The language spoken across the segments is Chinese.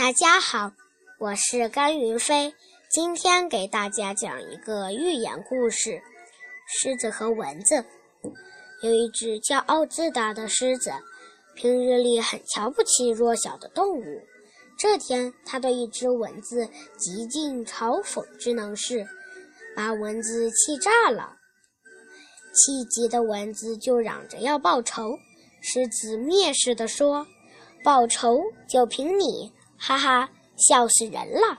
大家好，我是甘云飞，今天给大家讲一个寓言故事《狮子和蚊子》。有一只骄傲自大的狮子，平日里很瞧不起弱小的动物。这天，他对一只蚊子极尽嘲讽之能事，把蚊子气炸了。气急的蚊子就嚷着要报仇。狮子蔑视地说：“报仇就凭你！”哈哈，笑死人了！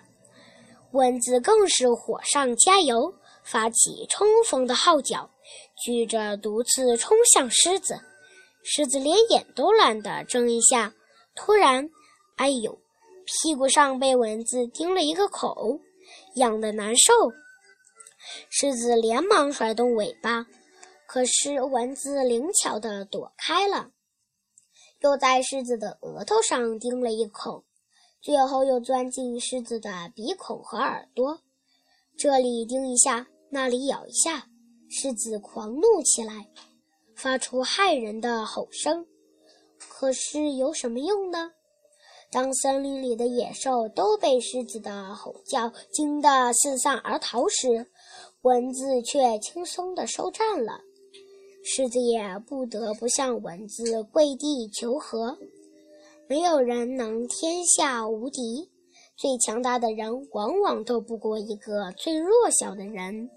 蚊子更是火上加油，发起冲锋的号角，举着毒刺冲向狮子。狮子连眼都懒得睁一下，突然，哎呦，屁股上被蚊子叮了一个口，痒得难受。狮子连忙甩动尾巴，可是蚊子灵巧地躲开了，又在狮子的额头上叮了一口。最后又钻进狮子的鼻孔和耳朵，这里叮一下，那里咬一下，狮子狂怒起来，发出骇人的吼声。可是有什么用呢？当森林里的野兽都被狮子的吼叫惊得四散而逃时，蚊子却轻松地收战了。狮子也不得不向蚊子跪地求和。没有人能天下无敌，最强大的人往往斗不过一个最弱小的人。